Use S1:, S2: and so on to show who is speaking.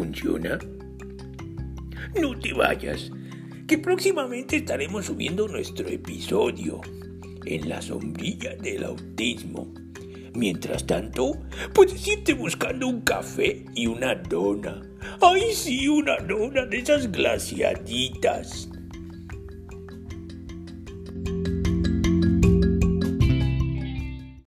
S1: funciona? No te vayas, que próximamente estaremos subiendo nuestro episodio en la sombrilla del autismo. Mientras tanto, puedes irte buscando un café y una dona. ¡Ay, sí, una dona de esas glaciaditas!